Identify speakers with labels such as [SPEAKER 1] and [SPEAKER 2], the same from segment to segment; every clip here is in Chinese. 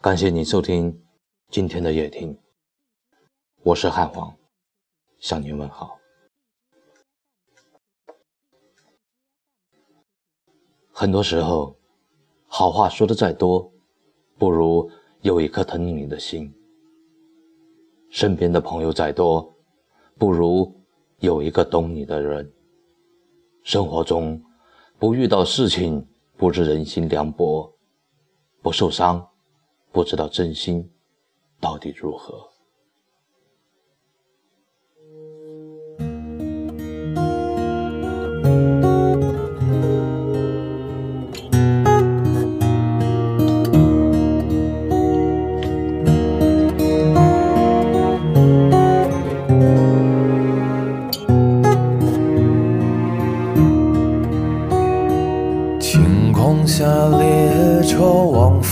[SPEAKER 1] 感谢您收听今天的夜听，我是汉皇，向您问好。很多时候，好话说的再多，不如有一颗疼你的心；身边的朋友再多，不如有一个懂你的人。生活中，不遇到事情，不知人心凉薄；不受伤，不知道真心到底如何。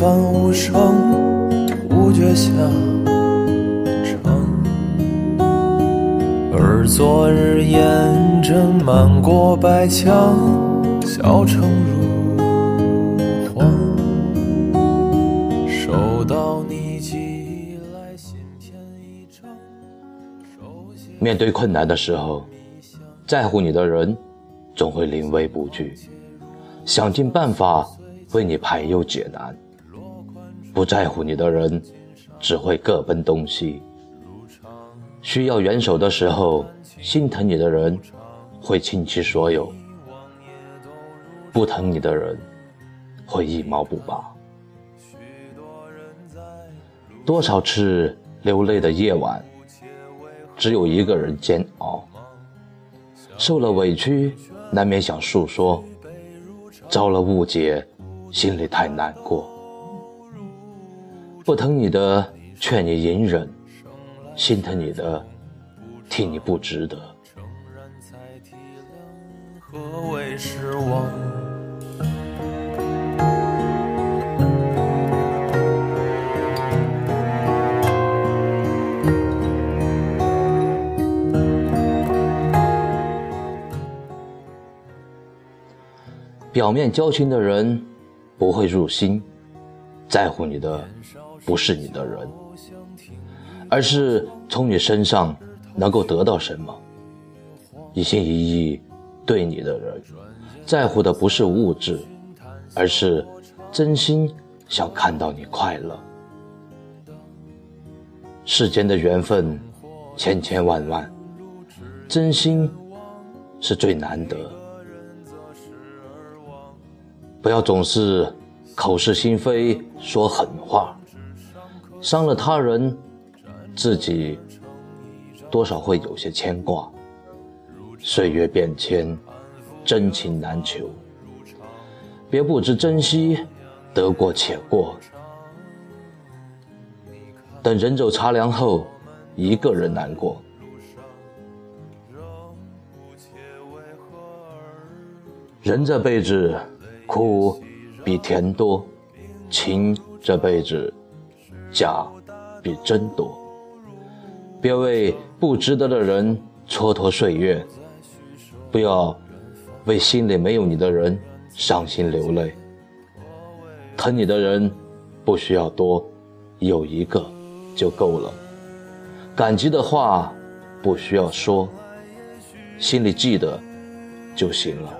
[SPEAKER 2] 车往返无声，无觉下城。而昨日烟阵漫过白墙，小城如荒。收到你寄来信片一张。
[SPEAKER 1] 面对困难的时候，在乎你的人总会临危不惧。想尽办法为你排忧解难，不在乎你的人只会各奔东西。需要援手的时候，心疼你的人会倾其所有；不疼你的人会一毛不拔。多少次流泪的夜晚，只有一个人煎熬。受了委屈，难免想诉说。遭了误解，心里太难过。不疼你的，劝你隐忍；心疼你的，替你不值得。何为失望？表面交情的人不会入心，在乎你的不是你的人，而是从你身上能够得到什么。一心一意对你的人，在乎的不是物质，而是真心想看到你快乐。世间的缘分千千万万，真心是最难得。不要总是口是心非说狠话，伤了他人，自己多少会有些牵挂。岁月变迁，真情难求，别不知珍惜，得过且过。等人走茶凉后，一个人难过。人这辈子。苦比甜多，情这辈子假比真多。别为不值得的人蹉跎岁月，不要为心里没有你的人伤心流泪。疼你的人不需要多，有一个就够了。感激的话不需要说，心里记得就行了。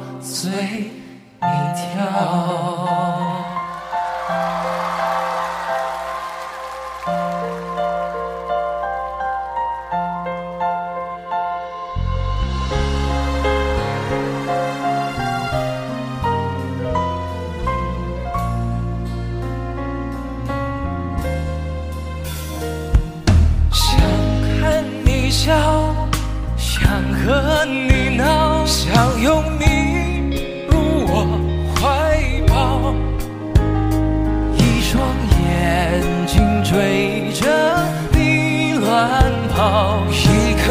[SPEAKER 2] 随你跳？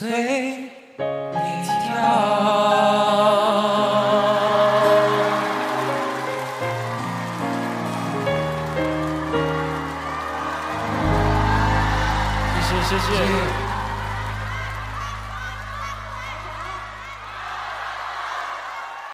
[SPEAKER 2] 随你跳。谢谢谢谢。